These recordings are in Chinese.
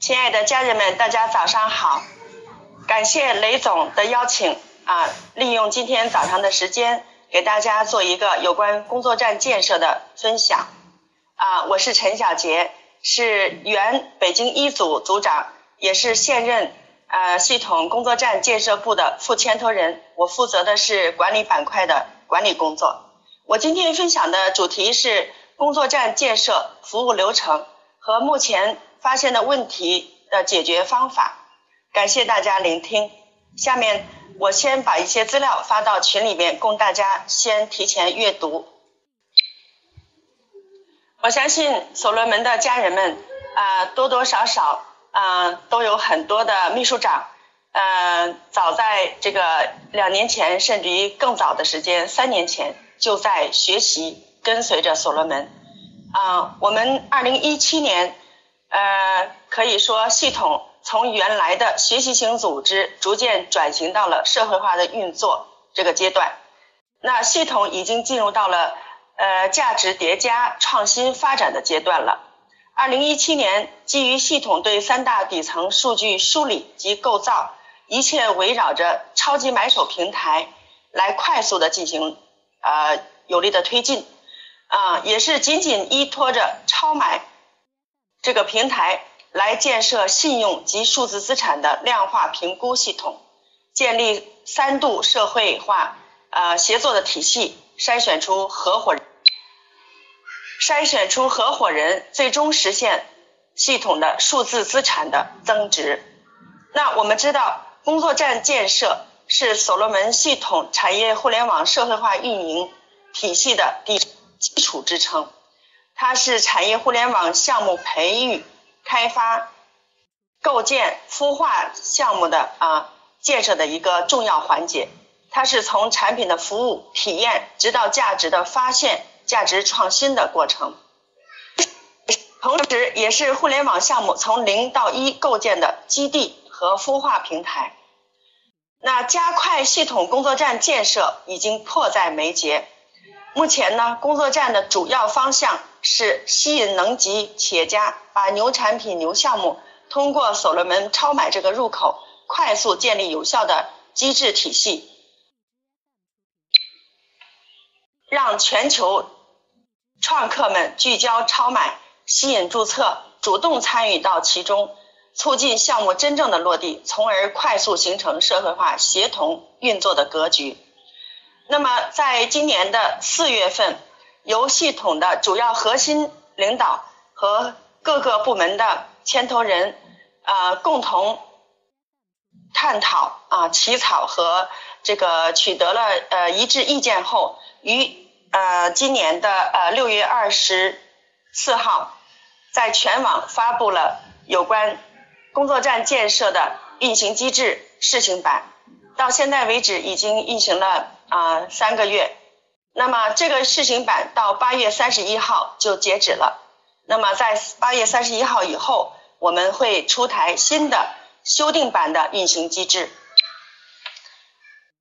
亲爱的家人们，大家早上好！感谢雷总的邀请啊，利用今天早上的时间，给大家做一个有关工作站建设的分享啊。我是陈小杰，是原北京一组组长，也是现任呃系统工作站建设部的副牵头人，我负责的是管理板块的管理工作。我今天分享的主题是工作站建设服务流程和目前。发现的问题的解决方法，感谢大家聆听。下面我先把一些资料发到群里面，供大家先提前阅读。我相信所罗门的家人们啊，多多少少啊都有很多的秘书长，嗯，早在这个两年前，甚至于更早的时间，三年前就在学习跟随着所罗门啊。我们二零一七年。呃，可以说系统从原来的学习型组织逐渐转型到了社会化的运作这个阶段。那系统已经进入到了呃价值叠加、创新发展的阶段了。二零一七年，基于系统对三大底层数据梳理及构造，一切围绕着超级买手平台来快速的进行呃有力的推进啊，也是紧紧依托着超买。这个平台来建设信用及数字资产的量化评估系统，建立三度社会化呃协作的体系，筛选出合伙人，筛选出合伙人，最终实现系统的数字资产的增值。那我们知道，工作站建设是所罗门系统产业互联网社会化运营体系的第基础支撑。它是产业互联网项目培育、开发、构建、孵化项目的啊建设的一个重要环节。它是从产品的服务体验，直到价值的发现、价值创新的过程，同时也是互联网项目从零到一构建的基地和孵化平台。那加快系统工作站建设已经迫在眉睫。目前呢，工作站的主要方向是吸引能级企业家，把牛产品、牛项目通过所罗门超买这个入口，快速建立有效的机制体系，让全球创客们聚焦超买，吸引注册，主动参与到其中，促进项目真正的落地，从而快速形成社会化协同运作的格局。那么，在今年的四月份，由系统的主要核心领导和各个部门的牵头人啊共同探讨啊起草和这个取得了呃一致意见后，于呃今年的呃六月二十四号，在全网发布了有关工作站建设的运行机制试行版。到现在为止，已经运行了啊三个月。那么这个试行版到八月三十一号就截止了。那么在八月三十一号以后，我们会出台新的修订版的运行机制。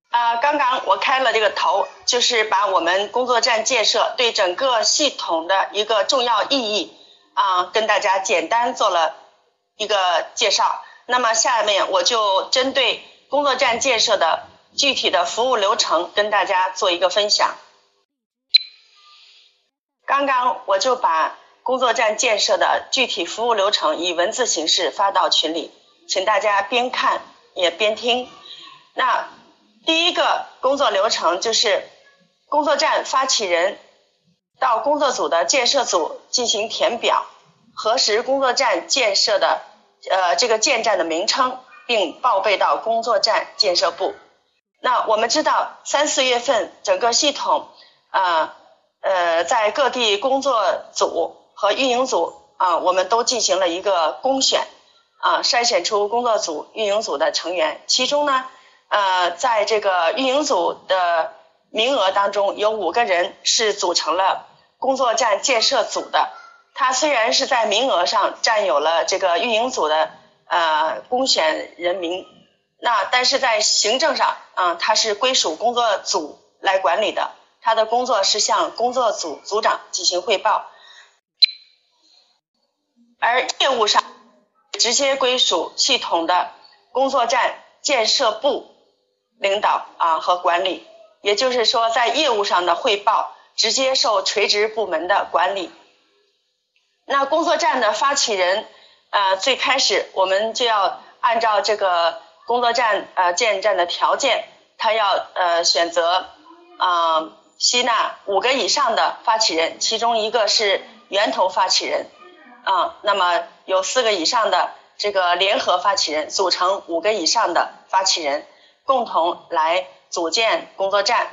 啊，刚刚我开了这个头，就是把我们工作站建设对整个系统的一个重要意义啊，跟大家简单做了一个介绍。那么下面我就针对。工作站建设的具体的服务流程跟大家做一个分享。刚刚我就把工作站建设的具体服务流程以文字形式发到群里，请大家边看也边听。那第一个工作流程就是工作站发起人到工作组的建设组进行填表，核实工作站建设的呃这个建站的名称。并报备到工作站建设部。那我们知道，三四月份整个系统啊呃在各地工作组和运营组啊，我们都进行了一个公选啊，筛选出工作组、运营组的成员。其中呢，呃，在这个运营组的名额当中，有五个人是组成了工作站建设组的。他虽然是在名额上占有了这个运营组的。呃，公选人名，那但是在行政上，嗯，他是归属工作组来管理的，他的工作是向工作组组长进行汇报。而业务上直接归属系统的工作站建设部领导啊和管理，也就是说，在业务上的汇报直接受垂直部门的管理。那工作站的发起人，呃，最开始我们就要按照这个工作站呃建站的条件，他要呃选择啊吸纳五个以上的发起人，其中一个是源头发起人啊，那么有四个以上的这个联合发起人，组成五个以上的发起人，共同来组建工作站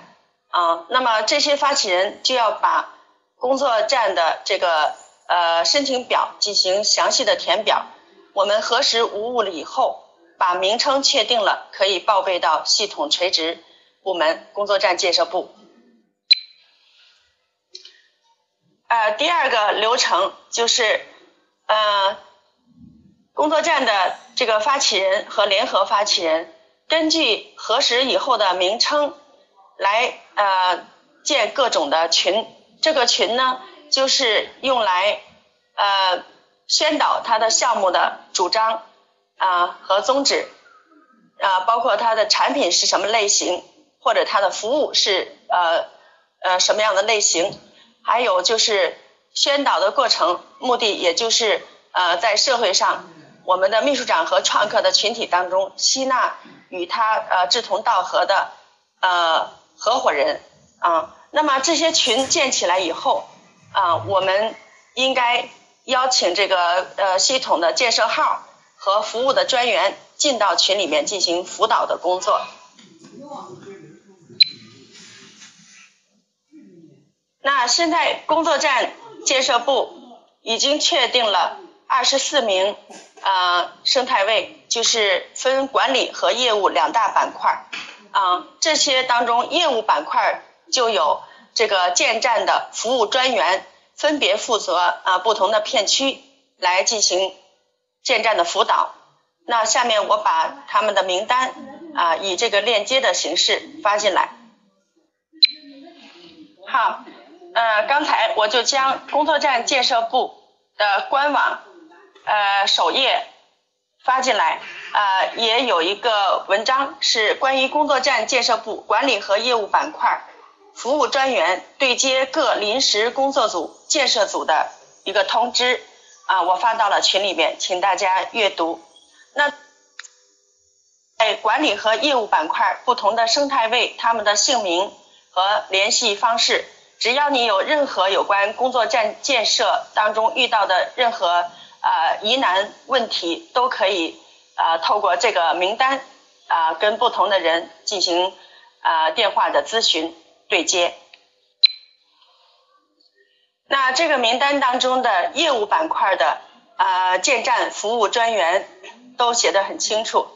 啊，那么这些发起人就要把工作站的这个。呃，申请表进行详细的填表，我们核实无误了以后，把名称确定了，可以报备到系统垂直部门工作站建设部。呃，第二个流程就是，呃，工作站的这个发起人和联合发起人，根据核实以后的名称来呃建各种的群，这个群呢。就是用来呃宣导他的项目的主张啊和宗旨啊，包括他的产品是什么类型，或者他的服务是呃呃什么样的类型，还有就是宣导的过程目的，也就是呃在社会上我们的秘书长和创客的群体当中吸纳与他呃志同道合的呃合伙人啊，那么这些群建起来以后。啊，我们应该邀请这个呃系统的建设号和服务的专员进到群里面进行辅导的工作。那现在工作站建设部已经确定了二十四名啊生态位，就是分管理和业务两大板块啊，这些当中业务板块就有。这个建站的服务专员分别负责啊不同的片区来进行建站的辅导。那下面我把他们的名单啊以这个链接的形式发进来。好，呃，刚才我就将工作站建设部的官网呃首页发进来啊，也有一个文章是关于工作站建设部管理和业务板块。服务专员对接各临时工作组、建设组的一个通知啊，我发到了群里面，请大家阅读。那在管理和业务板块不同的生态位，他们的姓名和联系方式，只要你有任何有关工作站建设当中遇到的任何啊疑难问题，都可以啊透过这个名单啊跟不同的人进行啊电话的咨询。对接，那这个名单当中的业务板块的啊建站服务专员都写的很清楚。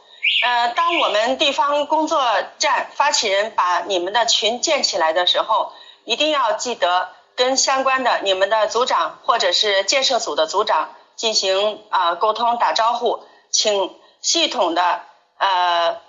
呃，当我们地方工作站发起人把你们的群建起来的时候，一定要记得跟相关的你们的组长或者是建设组的组长进行啊沟通打招呼，请系统的呃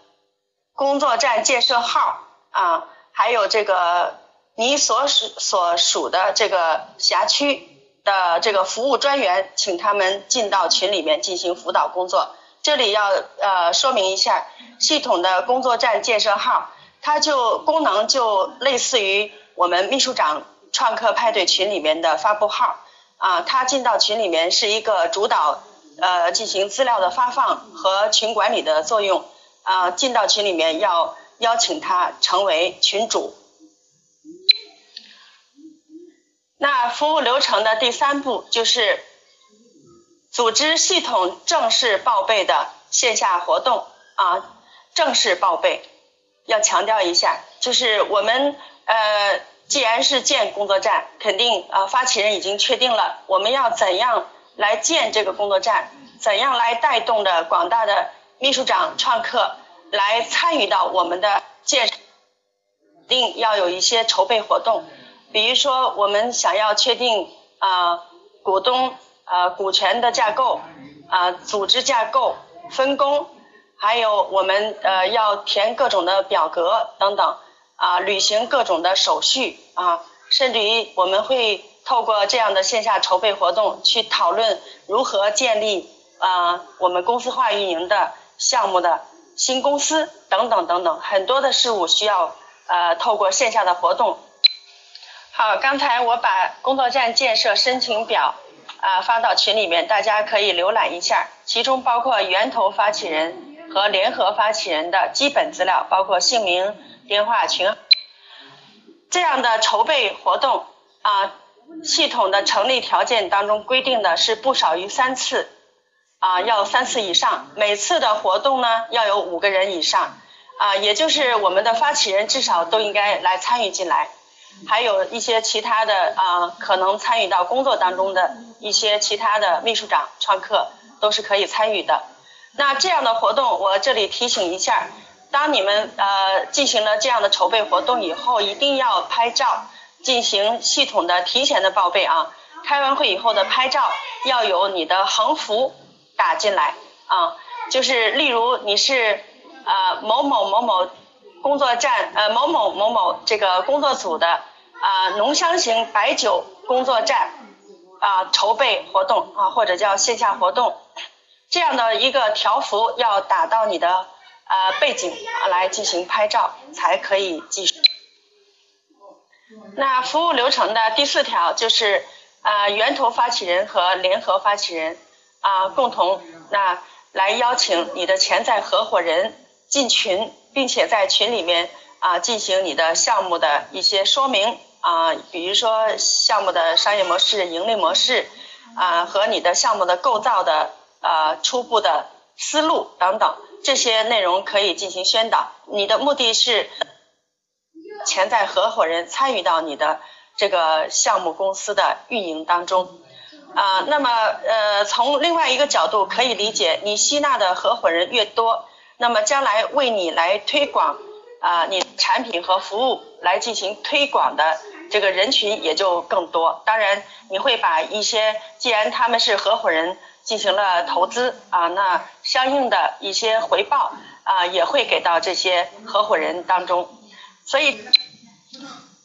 工作站建设号啊。还有这个你所属所属的这个辖区的这个服务专员，请他们进到群里面进行辅导工作。这里要呃说明一下，系统的工作站建设号，它就功能就类似于我们秘书长创客派对群里面的发布号啊，它进到群里面是一个主导呃进行资料的发放和群管理的作用啊，进到群里面要。邀请他成为群主。那服务流程的第三步就是组织系统正式报备的线下活动啊，正式报备要强调一下，就是我们呃，既然是建工作站，肯定啊发起人已经确定了，我们要怎样来建这个工作站，怎样来带动的广大的秘书长创客。来参与到我们的建，定要有一些筹备活动，比如说我们想要确定啊股东啊股权的架构啊组织架构分工，还有我们呃要填各种的表格等等啊履行各种的手续啊，甚至于我们会透过这样的线下筹备活动去讨论如何建立啊我们公司化运营的项目的新公司等等等等，很多的事物需要呃透过线下的活动。好，刚才我把工作站建设申请表啊发到群里面，大家可以浏览一下，其中包括源头发起人和联合发起人的基本资料，包括姓名、电话、群。这样的筹备活动啊，系统的成立条件当中规定的是不少于三次啊，要三次以上，每次的活动呢要有五个人以上啊，也就是我们的发起人至少都应该来参与进来。还有一些其他的啊，可能参与到工作当中的一些其他的秘书长、创客都是可以参与的。那这样的活动，我这里提醒一下，当你们呃进行了这样的筹备活动以后，一定要拍照，进行系统的提前的报备啊。开完会以后的拍照要有你的横幅打进来啊，就是例如你是呃某某某某。工作站呃某某某某这个工作组的啊浓香型白酒工作站啊筹备活动啊或者叫线下活动，这样的一个条幅要打到你的呃背景来进行拍照才可以继续。那服务流程的第四条就是啊源头发起人和联合发起人啊共同那来邀请你的潜在合伙人进群。并且在群里面啊进行你的项目的一些说明啊，比如说项目的商业模式、盈利模式啊和你的项目的构造的呃初步的思路等等这些内容可以进行宣导。你的目的是潜在合伙人参与到你的这个项目公司的运营当中啊。那么呃从另外一个角度可以理解，你吸纳的合伙人越多。那么将来为你来推广啊，你产品和服务来进行推广的这个人群也就更多。当然，你会把一些既然他们是合伙人进行了投资啊，那相应的一些回报啊也会给到这些合伙人当中。所以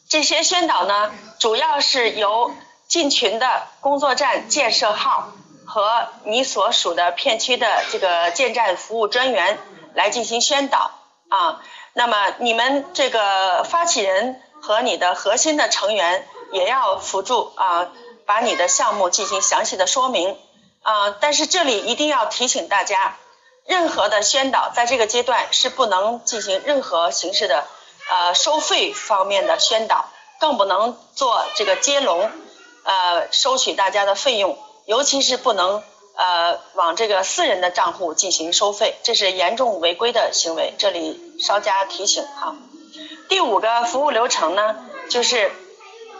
这些宣导呢，主要是由进群的工作站建设号和你所属的片区的这个建站服务专员。来进行宣导啊，那么你们这个发起人和你的核心的成员也要辅助啊，把你的项目进行详细的说明啊。但是这里一定要提醒大家，任何的宣导在这个阶段是不能进行任何形式的呃收费方面的宣导，更不能做这个接龙呃收取大家的费用，尤其是不能。呃，往这个私人的账户进行收费，这是严重违规的行为，这里稍加提醒哈。第五个服务流程呢，就是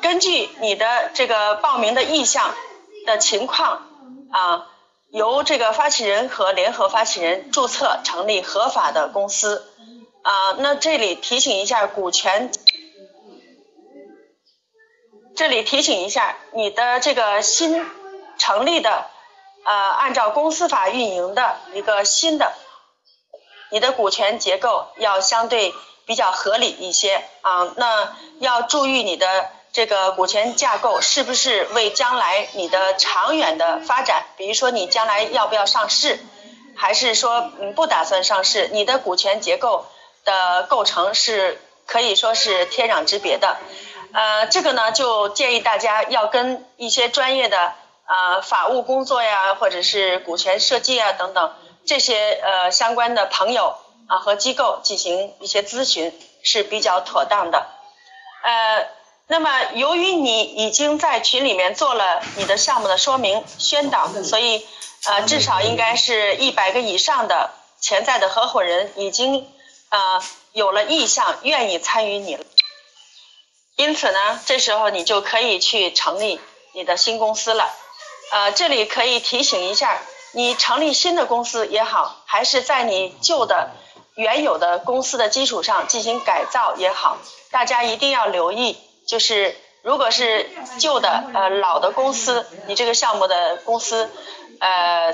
根据你的这个报名的意向的情况啊，由这个发起人和联合发起人注册成立合法的公司啊。那这里提醒一下股权，这里提醒一下你的这个新成立的。呃，按照公司法运营的一个新的，你的股权结构要相对比较合理一些啊。那要注意你的这个股权架构是不是为将来你的长远的发展，比如说你将来要不要上市，还是说嗯不打算上市，你的股权结构的构成是可以说是天壤之别的。呃，这个呢就建议大家要跟一些专业的。啊，法务工作呀，或者是股权设计啊等等这些呃相关的朋友啊和机构进行一些咨询是比较妥当的。呃，那么由于你已经在群里面做了你的项目的说明宣导，所以呃至少应该是一百个以上的潜在的合伙人已经呃有了意向愿意参与你了。因此呢，这时候你就可以去成立你的新公司了。呃，这里可以提醒一下，你成立新的公司也好，还是在你旧的原有的公司的基础上进行改造也好，大家一定要留意，就是如果是旧的呃老的公司，你这个项目的公司呃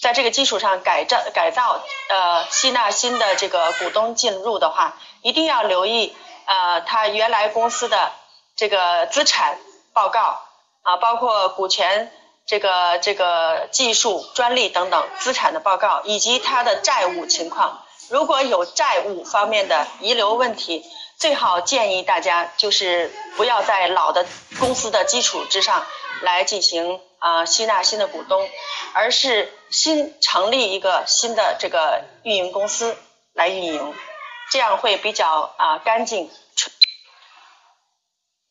在这个基础上改造改造呃吸纳新的这个股东进入的话，一定要留意呃他原来公司的这个资产报告。啊，包括股权这个这个技术专利等等资产的报告，以及它的债务情况。如果有债务方面的遗留问题，最好建议大家就是不要在老的公司的基础之上来进行啊吸纳新的股东，而是新成立一个新的这个运营公司来运营，这样会比较啊干净。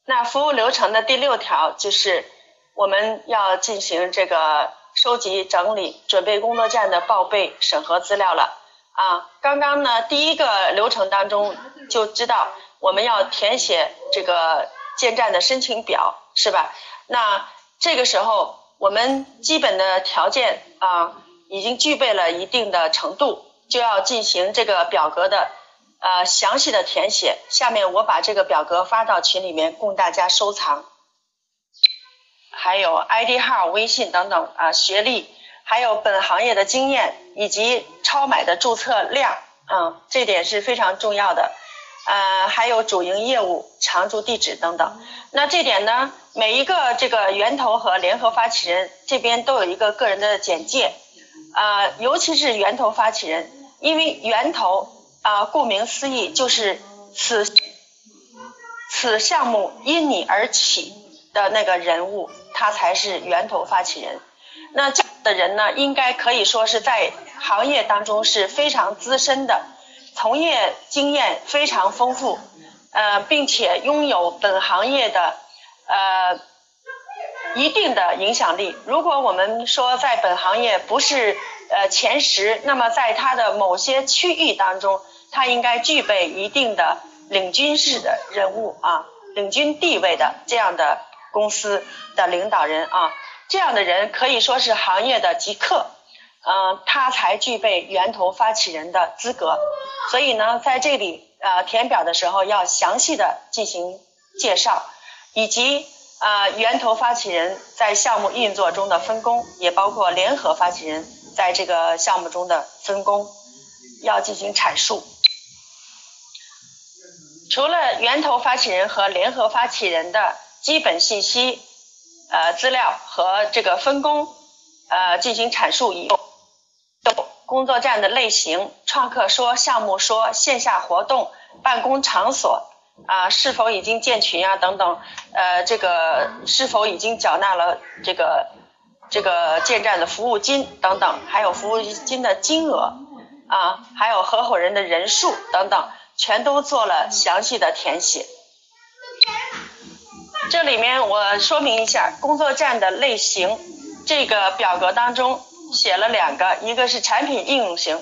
那服务流程的第六条就是我们要进行这个收集、整理、准备工作站的报备、审核资料了啊。刚刚呢，第一个流程当中就知道我们要填写这个建站的申请表，是吧？那这个时候我们基本的条件啊已经具备了一定的程度，就要进行这个表格的。呃，详细的填写。下面我把这个表格发到群里面，供大家收藏。还有 ID 号、微信等等啊，学历，还有本行业的经验，以及超买的注册量，嗯，这点是非常重要的。呃，还有主营业务、常住地址等等。那这点呢，每一个这个源头和联合发起人这边都有一个个人的简介啊，尤其是源头发起人，因为源头。啊，顾名思义，就是此此项目因你而起的那个人物，他才是源头发起人。那这样的人呢，应该可以说是在行业当中是非常资深的，从业经验非常丰富，呃，并且拥有本行业的呃一定的影响力。如果我们说在本行业不是呃前十，那么在他的某些区域当中，他应该具备一定的领军式的人物啊，领军地位的这样的公司的领导人啊，这样的人可以说是行业的极客，嗯，他才具备源头发起人的资格。所以呢，在这里呃填表的时候要详细的进行介绍，以及啊源头发起人在项目运作中的分工，也包括联合发起人在这个项目中的分工，要进行阐述。除了源头发起人和联合发起人的基本信息、呃资料和这个分工呃进行阐述以后，工作站的类型、创客说、项目说、线下活动、办公场所啊是否已经建群啊等等，呃这个是否已经缴纳了这个这个建站的服务金等等，还有服务金的金额啊，还有合伙人的人数等等。全都做了详细的填写。这里面我说明一下工作站的类型，这个表格当中写了两个，一个是产品应用型，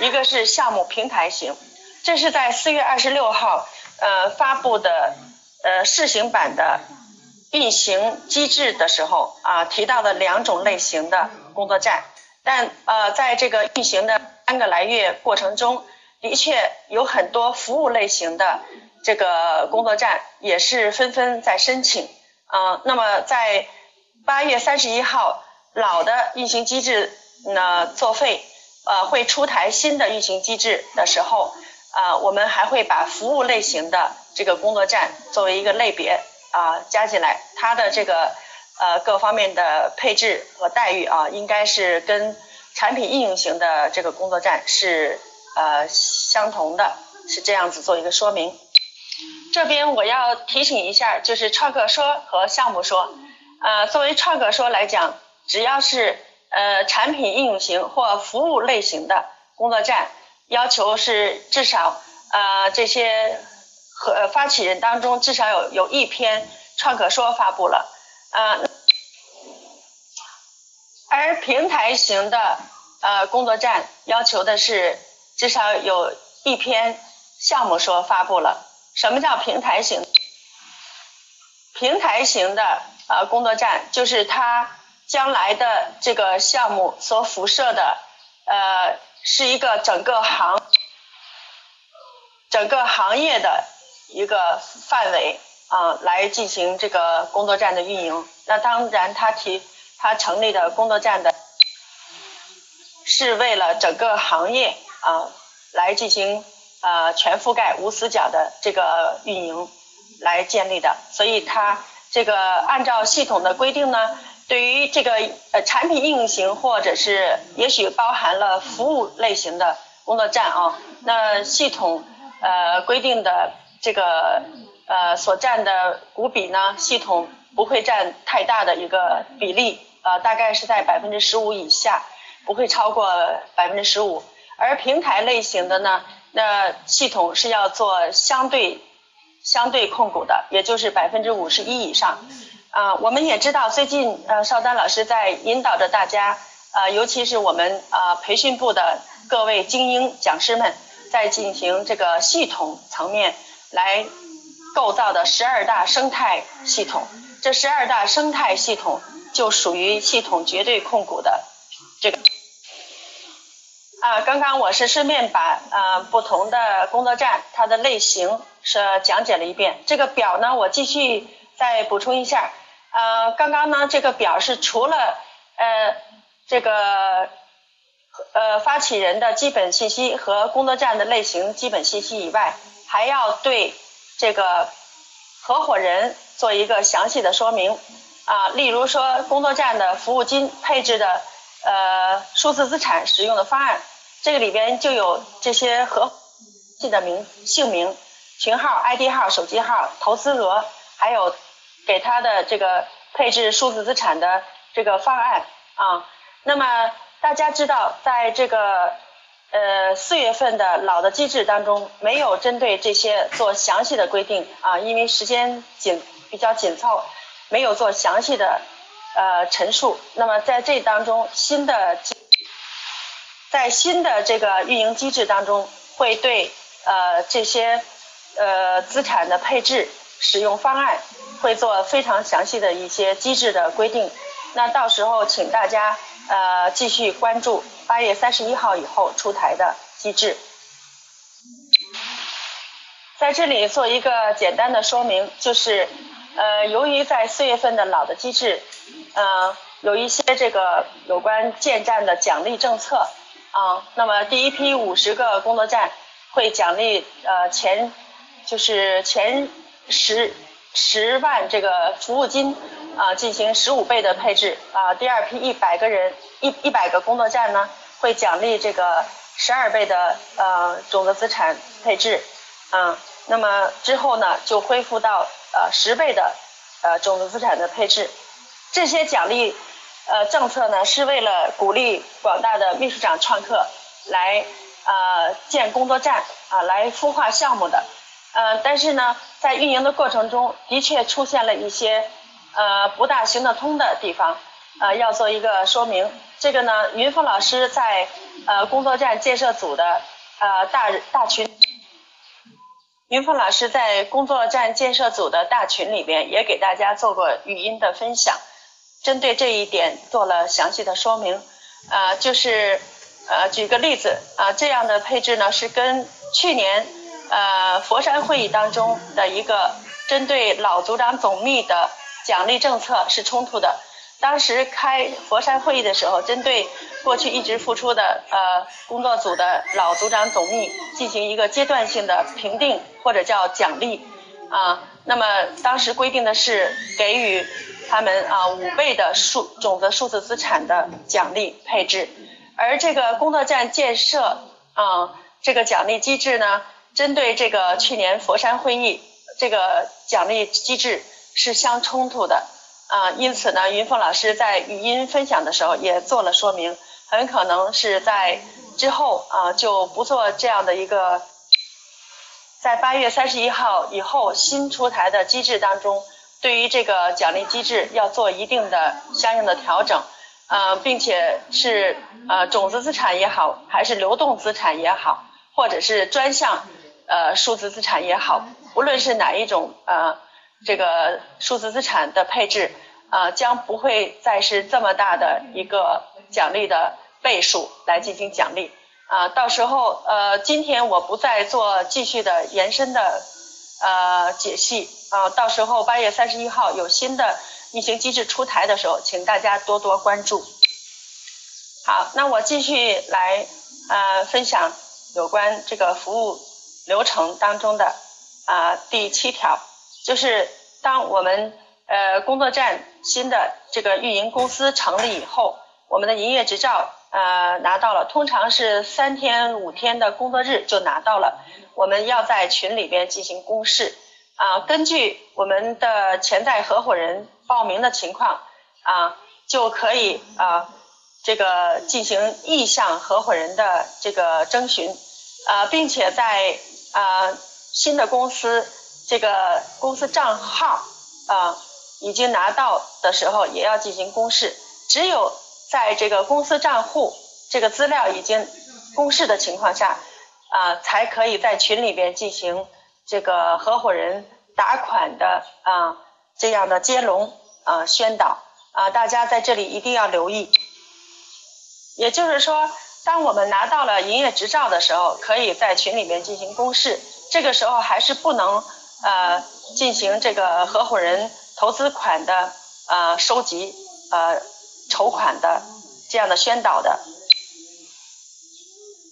一个是项目平台型。这是在四月二十六号呃发布的呃试行版的运行机制的时候啊提到的两种类型的工作站，但呃在这个运行的三个来月过程中。的确有很多服务类型的这个工作站也是纷纷在申请，啊，那么在八月三十一号老的运行机制呢作废，呃会出台新的运行机制的时候，啊我们还会把服务类型的这个工作站作为一个类别啊加进来，它的这个呃各方面的配置和待遇啊应该是跟产品应用型的这个工作站是。呃，相同的是这样子做一个说明。这边我要提醒一下，就是创客说和项目说，呃，作为创客说来讲，只要是呃产品应用型或服务类型的工作站，要求是至少呃这些和发起人当中至少有有一篇创客说发布了，呃，而平台型的呃工作站要求的是。至少有一篇项目说发布了。什么叫平台型？平台型的呃工作站，就是它将来的这个项目所辐射的呃是一个整个行整个行业的一个范围啊，来进行这个工作站的运营。那当然，他提他成立的工作站的是为了整个行业。啊，来进行呃全覆盖无死角的这个运营来建立的，所以它这个按照系统的规定呢，对于这个呃产品运营型或者是也许包含了服务类型的工作站啊，那系统呃规定的这个呃所占的股比呢，系统不会占太大的一个比例，呃大概是在百分之十五以下，不会超过百分之十五。而平台类型的呢，那系统是要做相对相对控股的，也就是百分之五十一以上。啊，我们也知道最近呃邵丹老师在引导着大家，呃尤其是我们呃培训部的各位精英讲师们，在进行这个系统层面来构造的十二大生态系统。这十二大生态系统就属于系统绝对控股的。啊，刚刚我是顺便把呃不同的工作站它的类型是讲解了一遍。这个表呢，我继续再补充一下。呃，刚刚呢这个表是除了呃这个呃发起人的基本信息和工作站的类型基本信息以外，还要对这个合伙人做一个详细的说明。啊，例如说工作站的服务金配置的呃数字资产使用的方案。这个里边就有这些合记的名姓名、群号、ID 号、手机号、投资额，还有给他的这个配置数字资产的这个方案啊。那么大家知道，在这个呃四月份的老的机制当中，没有针对这些做详细的规定啊，因为时间紧比较紧凑，没有做详细的呃陈述。那么在这当中，新的。在新的这个运营机制当中，会对呃这些呃资产的配置、使用方案会做非常详细的一些机制的规定。那到时候请大家呃继续关注八月三十一号以后出台的机制。在这里做一个简单的说明，就是呃由于在四月份的老的机制，呃有一些这个有关建站的奖励政策。啊，那么第一批五十个工作站会奖励呃前就是前十十万这个服务金啊进行十五倍的配置啊，第二批一百个人一一百个工作站呢会奖励这个十二倍的呃种子资产配置啊，那么之后呢就恢复到呃十倍的呃种子资产的配置，这些奖励。呃，政策呢是为了鼓励广大的秘书长创客来呃建工作站啊，来孵化项目的。呃，但是呢，在运营的过程中的确出现了一些呃不大行得通的地方，呃，要做一个说明。这个呢，云峰老师在呃工作站建设组的呃大大群，云峰老师在工作站建设组的大群里边也给大家做过语音的分享。针对这一点做了详细的说明，啊，就是呃，举个例子啊，这样的配置呢是跟去年呃佛山会议当中的一个针对老组长总秘的奖励政策是冲突的。当时开佛山会议的时候，针对过去一直付出的呃工作组的老组长总秘进行一个阶段性的评定或者叫奖励啊，那么当时规定的是给予。他们啊五倍的数种子数字资产的奖励配置，而这个工作站建设啊这个奖励机制呢，针对这个去年佛山会议这个奖励机制是相冲突的啊，因此呢，云凤老师在语音分享的时候也做了说明，很可能是在之后啊就不做这样的一个，在八月三十一号以后新出台的机制当中。对于这个奖励机制要做一定的相应的调整，呃，并且是呃种子资产也好，还是流动资产也好，或者是专项呃数字资产也好，无论是哪一种呃这个数字资产的配置，呃将不会再是这么大的一个奖励的倍数来进行奖励啊，到时候呃今天我不再做继续的延伸的呃解析。啊，到时候八月三十一号有新的运行机制出台的时候，请大家多多关注。好，那我继续来呃分享有关这个服务流程当中的啊第七条，就是当我们呃工作站新的这个运营公司成立以后，我们的营业执照呃拿到了，通常是三天五天的工作日就拿到了。我们要在群里边进行公示啊，根据我们的潜在合伙人报名的情况啊，就可以啊这个进行意向合伙人的这个征询啊，并且在啊新的公司这个公司账号啊已经拿到的时候，也要进行公示。只有在这个公司账户这个资料已经公示的情况下。啊，才可以在群里边进行这个合伙人打款的啊这样的接龙啊宣导啊，大家在这里一定要留意。也就是说，当我们拿到了营业执照的时候，可以在群里面进行公示。这个时候还是不能呃进行这个合伙人投资款的呃收集呃筹款的这样的宣导的。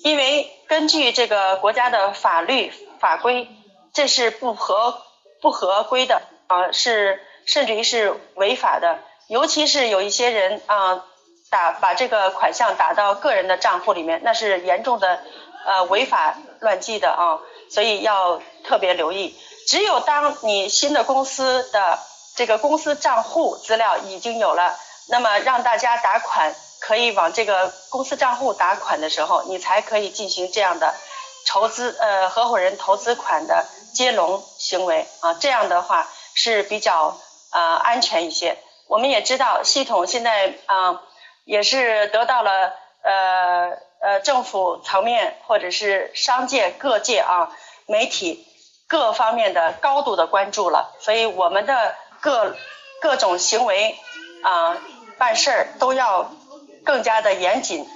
因为根据这个国家的法律法规，这是不合不合规的啊，是甚至于是违法的。尤其是有一些人啊，打把这个款项打到个人的账户里面，那是严重的呃违法乱纪的啊，所以要特别留意。只有当你新的公司的这个公司账户资料已经有了，那么让大家打款。可以往这个公司账户打款的时候，你才可以进行这样的筹资呃合伙人投资款的接龙行为啊，这样的话是比较啊安全一些。我们也知道系统现在啊也是得到了呃呃政府层面或者是商界各界啊媒体各方面的高度的关注了，所以我们的各各种行为啊办事儿都要。更加的严谨，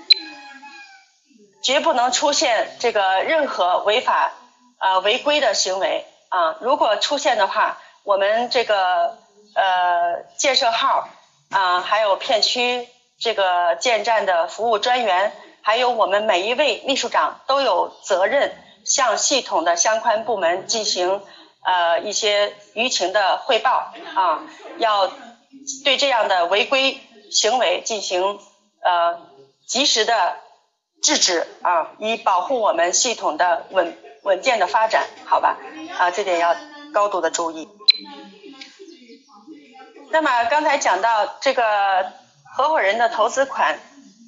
绝不能出现这个任何违法啊违规的行为啊！如果出现的话，我们这个呃建设号啊，还有片区这个建站的服务专员，还有我们每一位秘书长都有责任向系统的相关部门进行呃一些舆情的汇报啊，要对这样的违规行为进行。呃，及时的制止啊，以保护我们系统的稳稳健的发展，好吧？啊，这点要高度的注意。那么刚才讲到这个合伙人的投资款，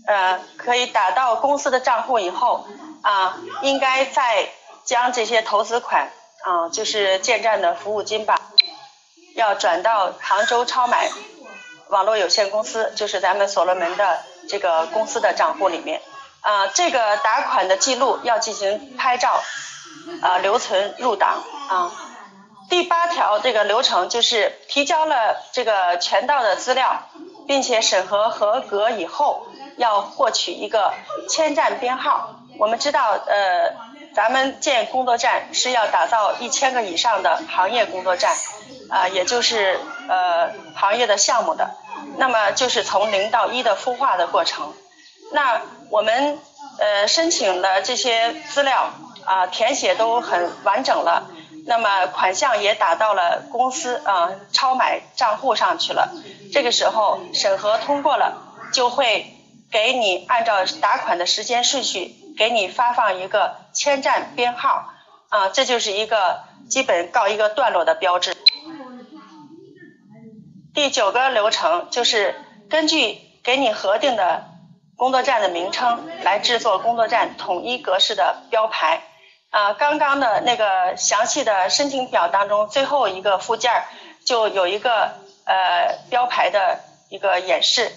呃，可以打到公司的账户以后啊，应该再将这些投资款啊，就是建站的服务金吧，要转到杭州超买网络有限公司，就是咱们所罗门的。这个公司的账户里面，啊，这个打款的记录要进行拍照，啊，留存入档啊。第八条这个流程就是提交了这个全到的资料，并且审核合格以后，要获取一个签站编号。我们知道，呃，咱们建工作站是要打造一千个以上的行业工作站，啊，也就是呃行业的项目的。那么就是从零到一的孵化的过程。那我们呃申请的这些资料啊填写都很完整了，那么款项也打到了公司啊超买账户上去了。这个时候审核通过了，就会给你按照打款的时间顺序给你发放一个签站编号啊，这就是一个基本告一个段落的标志。第九个流程就是根据给你核定的工作站的名称来制作工作站统一格式的标牌。啊，刚刚的那个详细的申请表当中最后一个附件就有一个呃标牌的一个演示，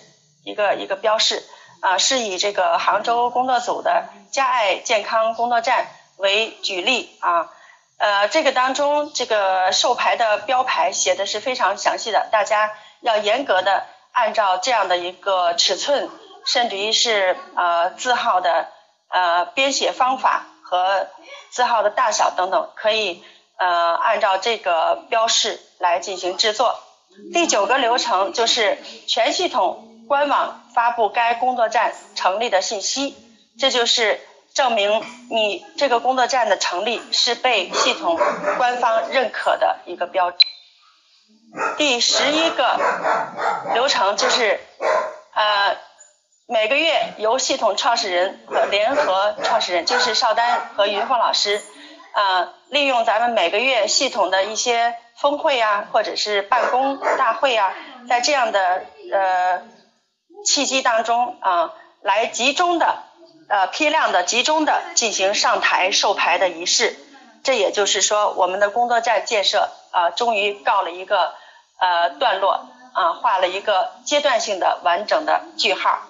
一个一个标示啊，是以这个杭州工作组的嘉爱健康工作站为举例啊。呃，这个当中这个授牌的标牌写的是非常详细的，大家要严格的按照这样的一个尺寸，甚至于是呃字号的呃编写方法和字号的大小等等，可以呃按照这个标示来进行制作。第九个流程就是全系统官网发布该工作站成立的信息，这就是。证明你这个工作站的成立是被系统官方认可的一个标志。第十一个流程就是呃每个月由系统创始人和联合创始人，就是邵丹和云凤老师，呃利用咱们每个月系统的一些峰会啊，或者是办公大会啊，在这样的呃契机当中啊，来集中的呃批量的集中的进行上台授牌的仪式。这也就是说，我们的工作站建设啊，终于告了一个呃段落啊，画了一个阶段性的完整的句号。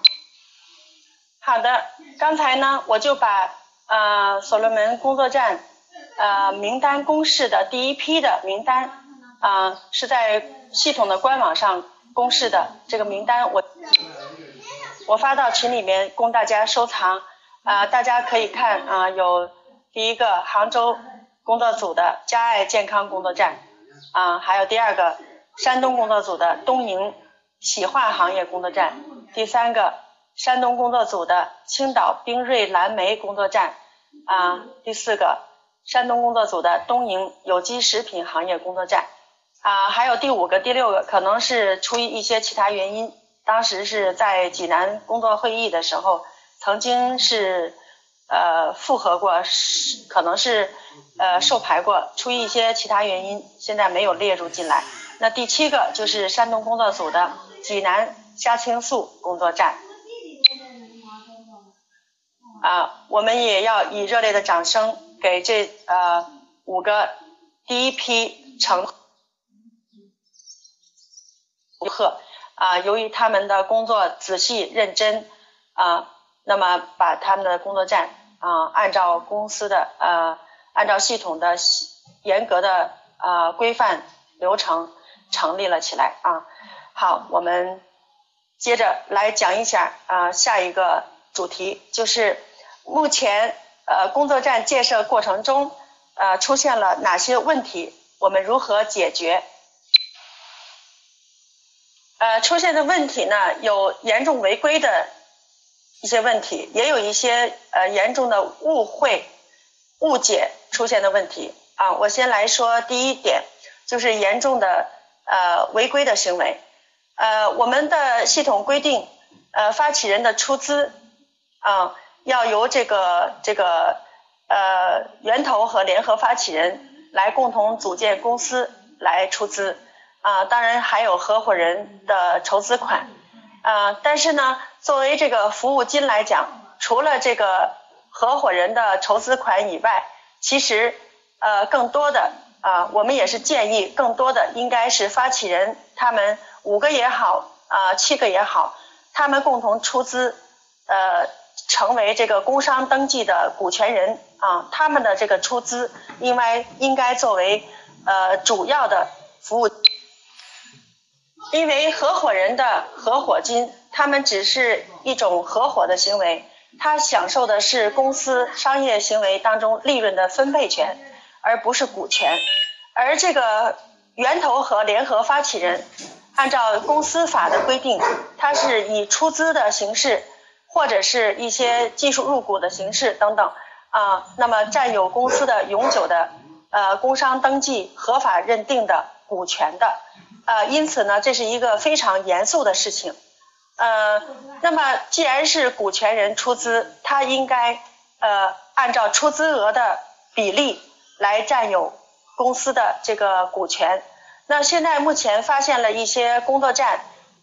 好的，刚才呢，我就把呃所罗门工作站呃名单公示的第一批的名单啊，是在系统的官网上公示的这个名单，我我发到群里面供大家收藏啊，大家可以看啊，有第一个杭州。工作组的嘉爱健康工作站，啊，还有第二个山东工作组的东营洗化行业工作站，第三个山东工作组的青岛冰瑞蓝莓工作站，啊，第四个山东工作组的东营有机食品行业工作站，啊，还有第五个、第六个，可能是出于一些其他原因，当时是在济南工作会议的时候，曾经是。呃，复合过是可能是呃受排过，出于一些其他原因，现在没有列入进来。那第七个就是山东工作组的济南虾青素工作站，啊，我们也要以热烈的掌声给这呃五个第一批成贺啊，由于他们的工作仔细认真啊，那么把他们的工作站。啊，按照公司的呃，按照系统的严格的呃规范流程成立了起来啊。好，我们接着来讲一下啊下一个主题，就是目前呃工作站建设过程中呃出现了哪些问题，我们如何解决？呃，出现的问题呢，有严重违规的。一些问题，也有一些呃严重的误会、误解出现的问题啊。我先来说第一点，就是严重的呃违规的行为。呃，我们的系统规定，呃，发起人的出资啊，要由这个这个呃源头和联合发起人来共同组建公司来出资啊。当然还有合伙人的筹资款啊，但是呢。作为这个服务金来讲，除了这个合伙人的筹资款以外，其实呃更多的啊，我们也是建议更多的应该是发起人他们五个也好啊七个也好，他们共同出资呃成为这个工商登记的股权人啊，他们的这个出资应该应该作为呃主要的服务，因为合伙人的合伙金。他们只是一种合伙的行为，他享受的是公司商业行为当中利润的分配权，而不是股权。而这个源头和联合发起人，按照公司法的规定，他是以出资的形式，或者是一些技术入股的形式等等啊，那么占有公司的永久的呃工商登记合法认定的股权的，呃，因此呢，这是一个非常严肃的事情。呃，那么既然是股权人出资，他应该呃按照出资额的比例来占有公司的这个股权。那现在目前发现了一些工作站，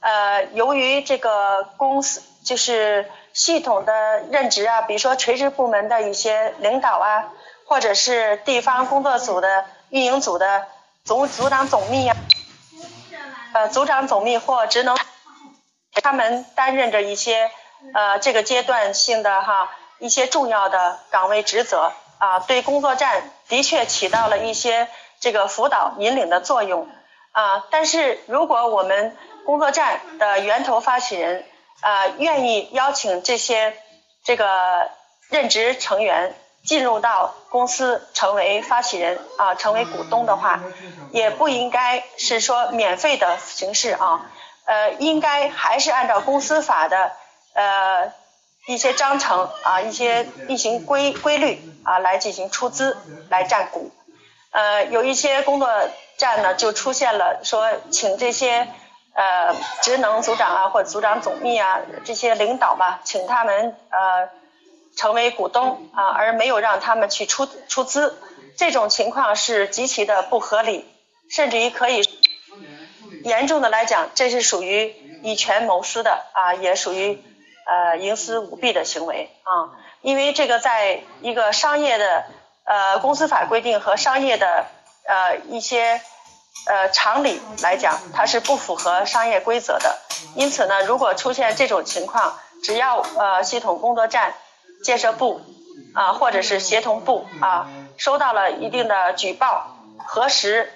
呃，由于这个公司就是系统的任职啊，比如说垂直部门的一些领导啊，或者是地方工作组的运营组的总组长总秘啊，呃，组长总秘或职能。他们担任着一些呃这个阶段性的哈一些重要的岗位职责啊，对工作站的确起到了一些这个辅导引领的作用啊。但是如果我们工作站的源头发起人啊愿意邀请这些这个任职成员进入到公司成为发起人啊成为股东的话，也不应该是说免费的形式啊。呃，应该还是按照公司法的呃一些章程啊，一些运行规规律啊来进行出资来占股。呃，有一些工作站呢就出现了说，请这些呃职能组长啊或者组长总秘啊这些领导吧，请他们呃成为股东啊，而没有让他们去出出资，这种情况是极其的不合理，甚至于可以严重的来讲，这是属于以权谋私的啊，也属于呃营私舞弊的行为啊，因为这个在一个商业的呃公司法规定和商业的。呃，一些呃常理来讲，它是不符合商业规则的。因此呢，如果出现这种情况，只要呃系统工作站建设部啊，或者是协同部啊，收到了一定的举报，核实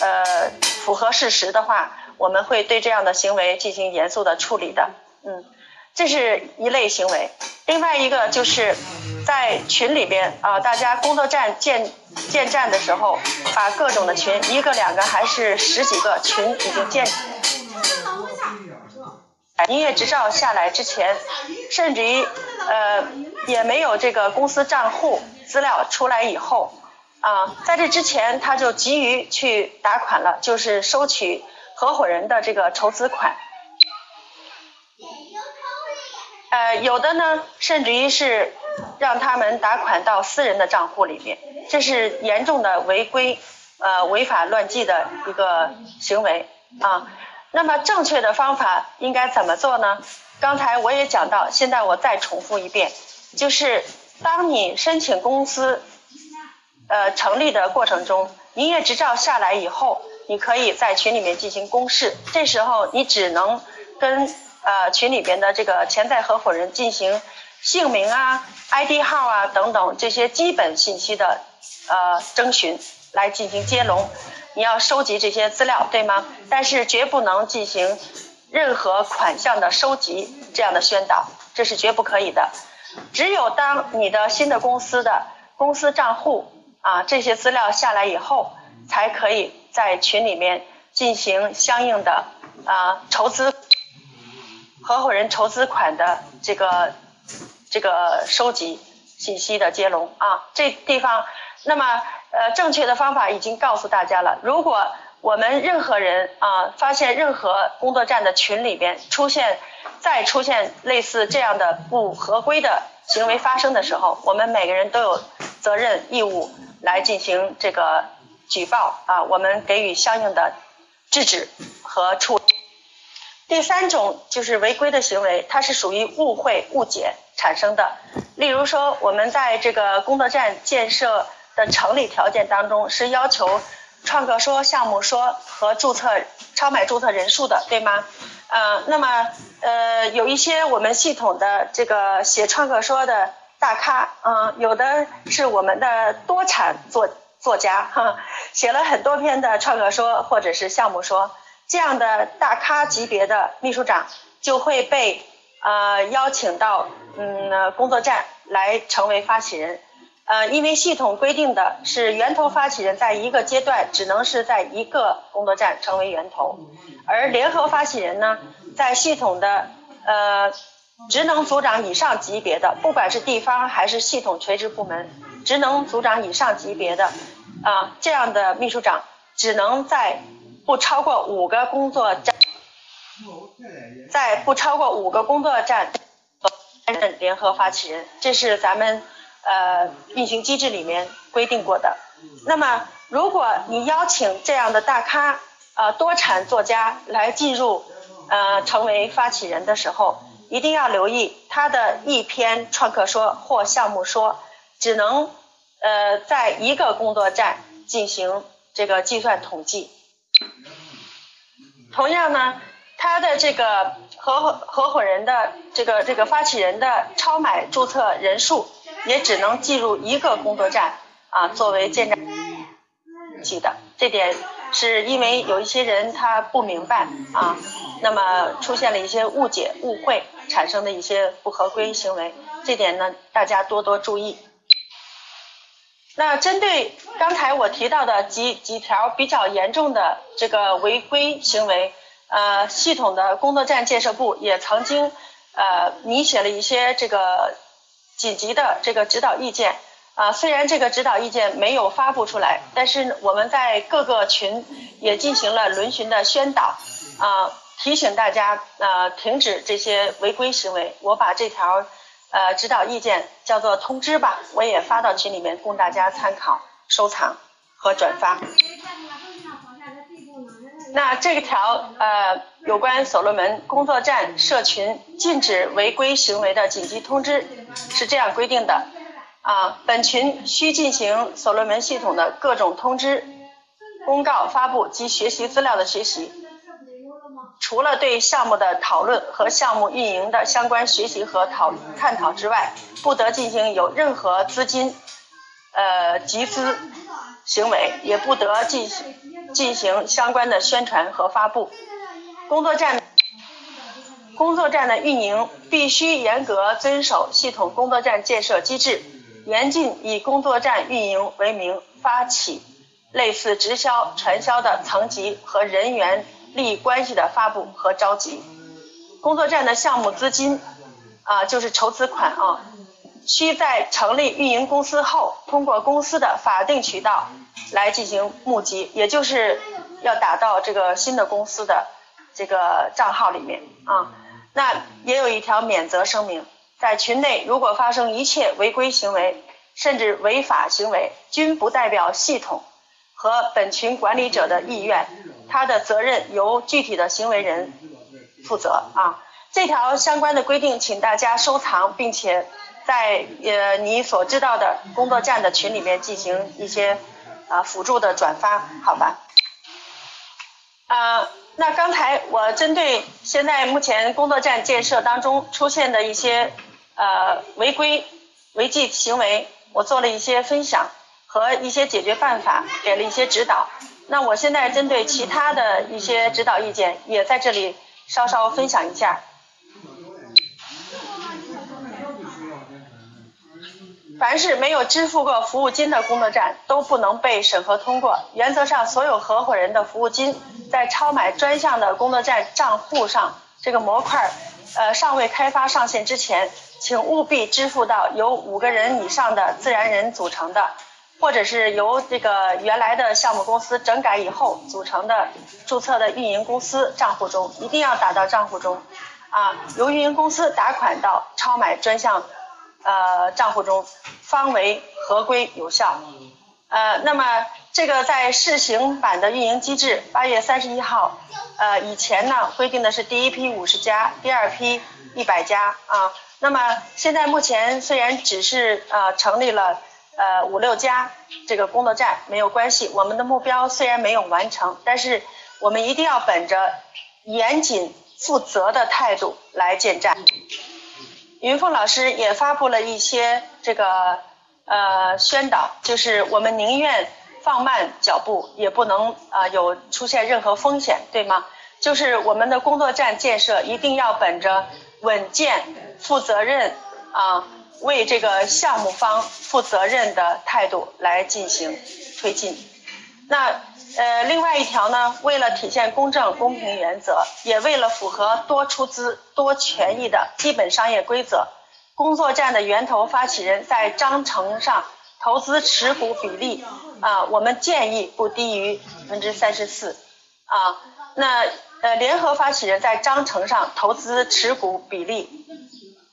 呃符合事实的话，我们会对这样的行为进行严肃的处理的。嗯，这是一类行为。另外一个就是在群里边啊，大家工作站建。建站的时候，把各种的群，一个两个还是十几个群已经建。营业执照下来之前，甚至于呃也没有这个公司账户资料出来以后，啊，在这之前他就急于去打款了，就是收取合伙人的这个筹资款。呃，有的呢，甚至于是让他们打款到私人的账户里面。这是严重的违规，呃，违法乱纪的一个行为啊。那么正确的方法应该怎么做呢？刚才我也讲到，现在我再重复一遍，就是当你申请公司呃成立的过程中，营业执照下来以后，你可以在群里面进行公示。这时候你只能跟呃群里边的这个潜在合伙人进行姓名啊、ID 号啊等等这些基本信息的。呃，征询来进行接龙，你要收集这些资料，对吗？但是绝不能进行任何款项的收集这样的宣导，这是绝不可以的。只有当你的新的公司的公司账户啊这些资料下来以后，才可以在群里面进行相应的啊筹资合伙人筹资款的这个这个收集信息的接龙啊，这地方。那么，呃，正确的方法已经告诉大家了。如果我们任何人啊，发现任何工作站的群里边出现再出现类似这样的不合规的行为发生的时候，我们每个人都有责任义务来进行这个举报啊，我们给予相应的制止和处。第三种就是违规的行为，它是属于误会误解产生的。例如说，我们在这个工作站建设。的成立条件当中是要求创客说、项目说和注册超买注册人数的，对吗？呃，那么呃有一些我们系统的这个写创客说的大咖，嗯，有的是我们的多产作作家，哈，写了很多篇的创客说或者是项目说，这样的大咖级别的秘书长就会被呃邀请到嗯工作站来成为发起人。呃，因为系统规定的是源头发起人在一个阶段只能是在一个工作站成为源头，而联合发起人呢，在系统的呃职能组长以上级别的，不管是地方还是系统垂直部门，职能组长以上级别的啊这样的秘书长，只能在不超过五个工作站，在不超过五个工作站担任联合发起人，这是咱们。呃，运行机制里面规定过的。那么，如果你邀请这样的大咖，呃，多产作家来进入，呃，成为发起人的时候，一定要留意他的一篇创客说或项目说，只能呃在一个工作站进行这个计算统计。同样呢，他的这个合伙合伙人的这个这个发起人的超买注册人数。也只能计入一个工作站啊，作为建站记的，这点是因为有一些人他不明白啊，那么出现了一些误解、误会，产生的一些不合规行为，这点呢大家多多注意。那针对刚才我提到的几几条比较严重的这个违规行为，呃，系统的工作站建设部也曾经呃拟写了一些这个。紧急的这个指导意见，啊，虽然这个指导意见没有发布出来，但是我们在各个群也进行了轮询的宣导，啊，提醒大家呃停止这些违规行为。我把这条呃指导意见叫做通知吧，我也发到群里面供大家参考、收藏和转发。那这条呃有关所罗门工作站社群禁止违规行为的紧急通知是这样规定的。啊，本群需进行所罗门系统的各种通知、公告发布及学习资料的学习。除了对项目的讨论和项目运营的相关学习和讨探讨之外，不得进行有任何资金呃集资行为，也不得进行进行相关的宣传和发布。工作站工作站的运营必须严格遵守系统工作站建设机制。严禁以工作站运营为名发起类似直销、传销的层级和人员利益关系的发布和召集。工作站的项目资金啊，就是筹资款啊，需在成立运营公司后，通过公司的法定渠道来进行募集，也就是要打到这个新的公司的这个账号里面啊。那也有一条免责声明。在群内，如果发生一切违规行为，甚至违法行为，均不代表系统和本群管理者的意愿，他的责任由具体的行为人负责啊。这条相关的规定，请大家收藏，并且在呃你所知道的工作站的群里面进行一些啊辅助的转发，好吧？啊，那刚才我针对现在目前工作站建设当中出现的一些。呃，违规违纪行为，我做了一些分享和一些解决办法，给了一些指导。那我现在针对其他的一些指导意见，也在这里稍稍分享一下。凡是没有支付过服务金的工作站，都不能被审核通过。原则上，所有合伙人的服务金，在超买专项的工作站账户上，这个模块呃尚未开发上线之前。请务必支付到由五个人以上的自然人组成的，或者是由这个原来的项目公司整改以后组成的注册的运营公司账户中，一定要打到账户中，啊，由运营公司打款到超买专项呃账户中，方为合规有效。呃，那么这个在试行版的运营机制，八月三十一号呃以前呢规定的是第一批五十家，第二批一百家啊。那么现在目前虽然只是呃成立了呃五六家这个工作站没有关系，我们的目标虽然没有完成，但是我们一定要本着严谨负责的态度来建站。云凤老师也发布了一些这个呃宣导，就是我们宁愿放慢脚步，也不能啊有出现任何风险，对吗？就是我们的工作站建设一定要本着稳健。负责任啊，为这个项目方负责任的态度来进行推进。那呃，另外一条呢，为了体现公正公平原则，也为了符合多出资多权益的基本商业规则，工作站的源头发起人在章程上投资持股比例啊，我们建议不低于百分之三十四啊。那呃，联合发起人在章程上投资持股比例。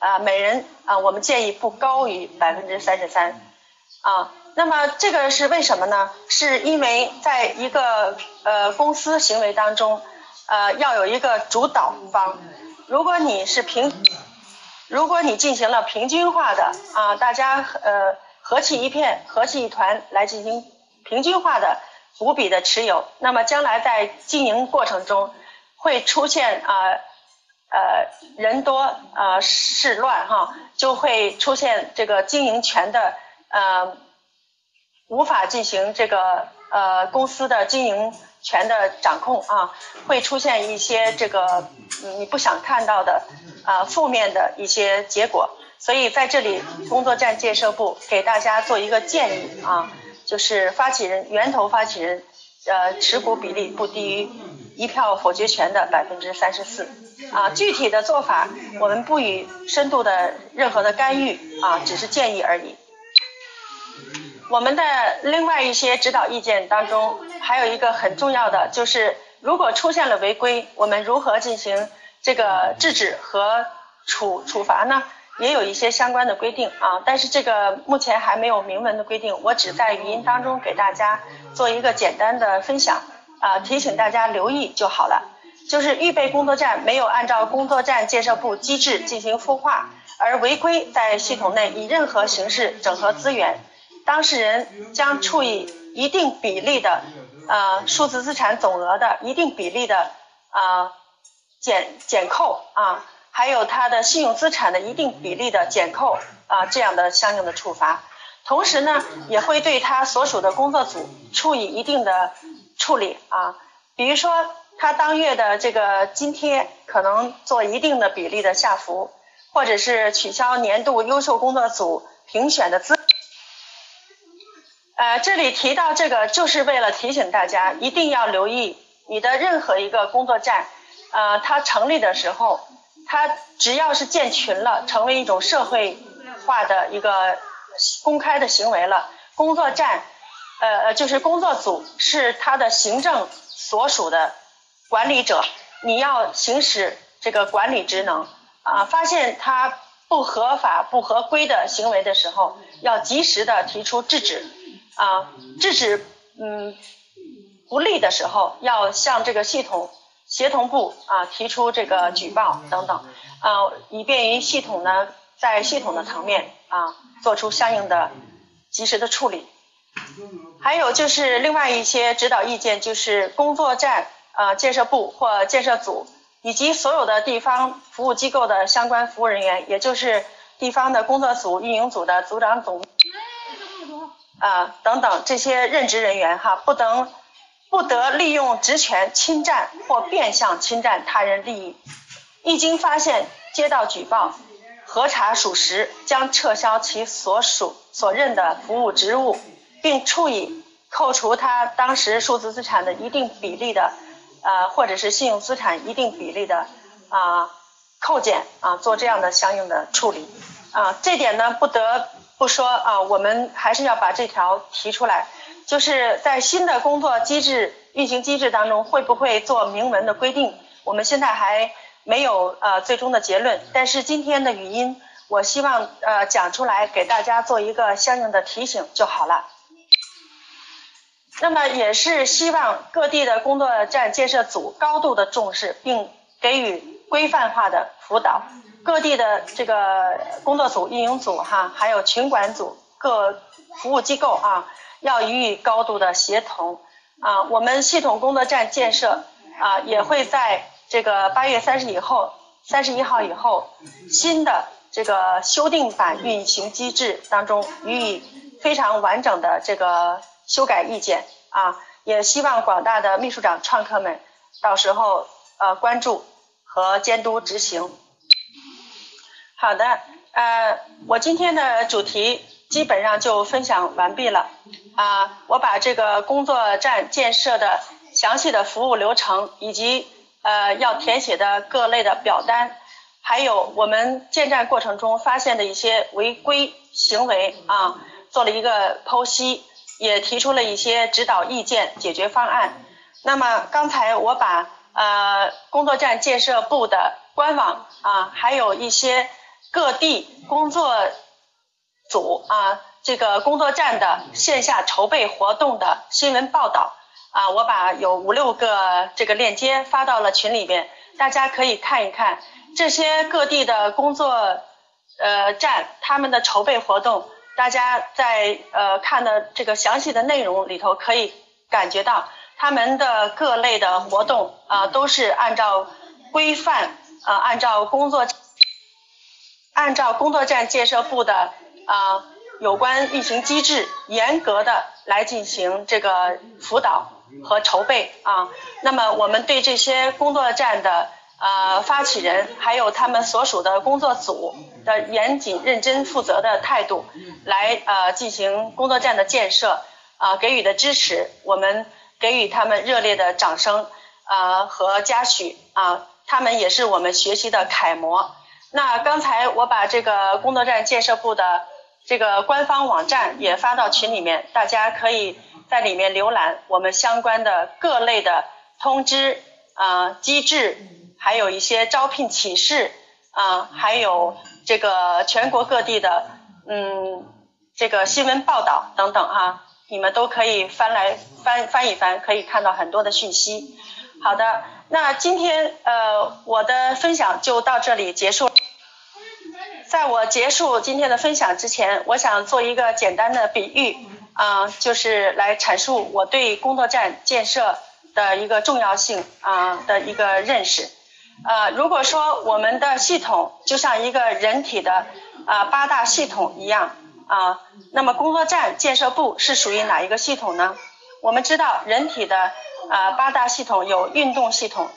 啊，每人啊，我们建议不高于百分之三十三啊。那么这个是为什么呢？是因为在一个呃公司行为当中，呃要有一个主导方。如果你是平，如果你进行了平均化的啊，大家呃合气一片、合气一团来进行平均化的股比的持有，那么将来在经营过程中会出现啊。呃人多呃事乱哈，就会出现这个经营权的呃无法进行这个呃公司的经营权的掌控啊，会出现一些这个你不想看到的啊负面的一些结果。所以在这里，工作站建设部给大家做一个建议啊，就是发起人源头发起人呃持股比例不低于一票否决权的百分之三十四。啊，具体的做法我们不予深度的任何的干预啊，只是建议而已。我们的另外一些指导意见当中，还有一个很重要的，就是如果出现了违规，我们如何进行这个制止和处处罚呢？也有一些相关的规定啊，但是这个目前还没有明文的规定，我只在语音当中给大家做一个简单的分享啊，提醒大家留意就好了。就是预备工作站没有按照工作站建设部机制进行孵化，而违规在系统内以任何形式整合资源，当事人将处以一定比例的呃数字资产总额的一定比例的啊减减扣啊。还有他的信用资产的一定比例的减扣啊，这样的相应的处罚，同时呢，也会对他所属的工作组处以一定的处理啊，比如说他当月的这个津贴可能做一定的比例的下浮，或者是取消年度优秀工作组评选的资。呃，这里提到这个，就是为了提醒大家一定要留意你的任何一个工作站，呃，它成立的时候。它只要是建群了，成为一种社会化的一个公开的行为了，工作站，呃呃，就是工作组是它的行政所属的管理者，你要行使这个管理职能啊，发现它不合法、不合规的行为的时候，要及时的提出制止啊，制止嗯不利的时候，要向这个系统。协同部啊提出这个举报等等啊，以便于系统呢在系统的层面啊做出相应的及时的处理。还有就是另外一些指导意见，就是工作站啊建设部或建设组以及所有的地方服务机构的相关服务人员，也就是地方的工作组、运营组的组长总啊等等这些任职人员哈，不能。不得利用职权侵占或变相侵占他人利益。一经发现接到举报，核查属实，将撤销其所属所任的服务职务，并处以扣除他当时数字资产的一定比例的，呃，或者是信用资产一定比例的啊扣减啊，做这样的相应的处理啊。这点呢，不得不说啊，我们还是要把这条提出来。就是在新的工作机制运行机制当中，会不会做明文的规定？我们现在还没有呃最终的结论。但是今天的语音，我希望呃讲出来给大家做一个相应的提醒就好了。那么也是希望各地的工作站建设组高度的重视，并给予规范化的辅导。各地的这个工作组、运营组哈，还有群管组各服务机构啊。要予以高度的协同啊！我们系统工作站建设啊，也会在这个八月三十以后、三十一号以后，新的这个修订版运行机制当中予以非常完整的这个修改意见啊！也希望广大的秘书长创客们到时候呃关注和监督执行。好的，呃，我今天的主题。基本上就分享完毕了啊！我把这个工作站建设的详细的服务流程，以及呃要填写的各类的表单，还有我们建站过程中发现的一些违规行为啊，做了一个剖析，也提出了一些指导意见、解决方案。那么刚才我把呃工作站建设部的官网啊，还有一些各地工作。组啊，这个工作站的线下筹备活动的新闻报道啊，我把有五六个这个链接发到了群里边，大家可以看一看这些各地的工作呃站他们的筹备活动，大家在呃看的这个详细的内容里头可以感觉到他们的各类的活动啊都是按照规范啊按照工作按照工作站建设部的。啊，有关运行机制严格的来进行这个辅导和筹备啊。那么我们对这些工作站的呃发起人，还有他们所属的工作组的严谨、认真、负责的态度，来呃进行工作站的建设啊，给予的支持，我们给予他们热烈的掌声啊和嘉许啊，他们也是我们学习的楷模。那刚才我把这个工作站建设部的。这个官方网站也发到群里面，大家可以在里面浏览我们相关的各类的通知啊机制，还有一些招聘启事啊，还有这个全国各地的嗯这个新闻报道等等哈，你们都可以翻来翻翻一翻，可以看到很多的讯息。好的，那今天呃我的分享就到这里结束。在我结束今天的分享之前，我想做一个简单的比喻，啊，就是来阐述我对工作站建设的一个重要性啊的一个认识。呃，如果说我们的系统就像一个人体的啊八大系统一样啊，那么工作站建设部是属于哪一个系统呢？我们知道人体的啊八大系统有运动系统、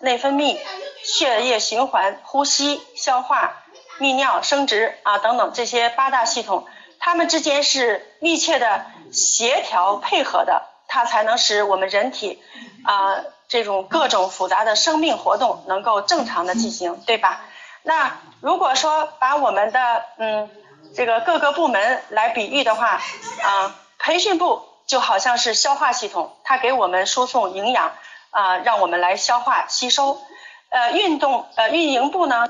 内分泌、血液循环、呼吸、消化。泌尿、生殖啊等等这些八大系统，它们之间是密切的协调配合的，它才能使我们人体啊这种各种复杂的生命活动能够正常的进行，对吧？那如果说把我们的嗯这个各个部门来比喻的话啊，培训部就好像是消化系统，它给我们输送营养啊，让我们来消化吸收。呃，运动呃运营部呢？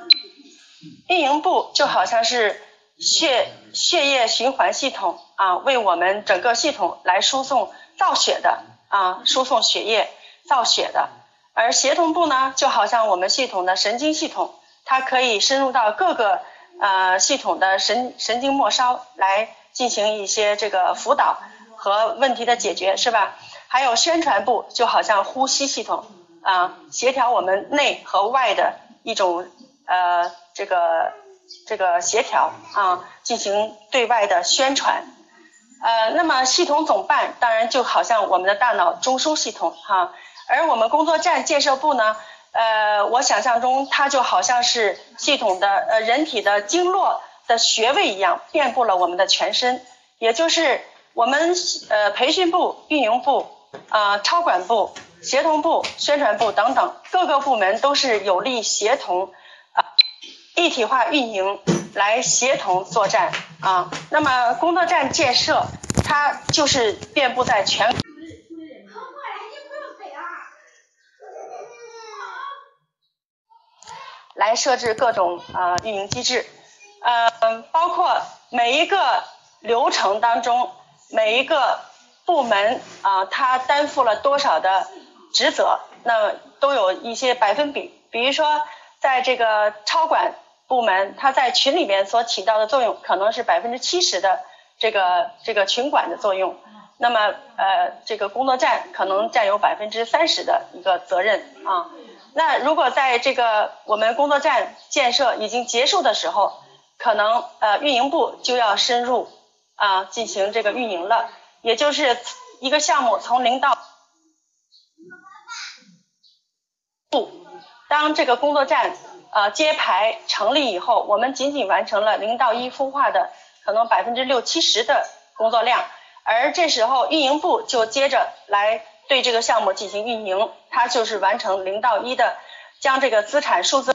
运营部就好像是血血液循环系统啊，为我们整个系统来输送造血的啊，输送血液造血的。而协同部呢，就好像我们系统的神经系统，它可以深入到各个呃系统的神神经末梢来进行一些这个辅导和问题的解决，是吧？还有宣传部，就好像呼吸系统啊，协调我们内和外的一种呃。这个这个协调啊，进行对外的宣传，呃，那么系统总办当然就好像我们的大脑中枢系统哈，而我们工作站建设部呢，呃，我想象中它就好像是系统的呃人体的经络的穴位一样，遍布了我们的全身，也就是我们呃培训部、运营部啊、超管部、协同部、宣传部等等各个部门都是有力协同。一体化运营来协同作战啊，那么工作站建设它就是遍布在全，来设置各种啊运营机制，呃，包括每一个流程当中每一个部门啊，它担负了多少的职责，那都有一些百分比，比如说在这个超管。部门它在群里面所起到的作用可能是百分之七十的这个这个群管的作用，那么呃这个工作站可能占有百分之三十的一个责任啊。那如果在这个我们工作站建设已经结束的时候，可能呃运营部就要深入啊进行这个运营了，也就是一个项目从零到不，当这个工作站。呃，揭牌成立以后，我们仅仅完成了零到一孵化的可能百分之六七十的工作量，而这时候运营部就接着来对这个项目进行运营它就是完成零到一的将这个资产数字